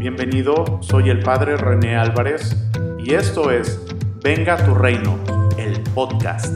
Bienvenido, soy el Padre René Álvarez y esto es Venga a tu Reino, el podcast.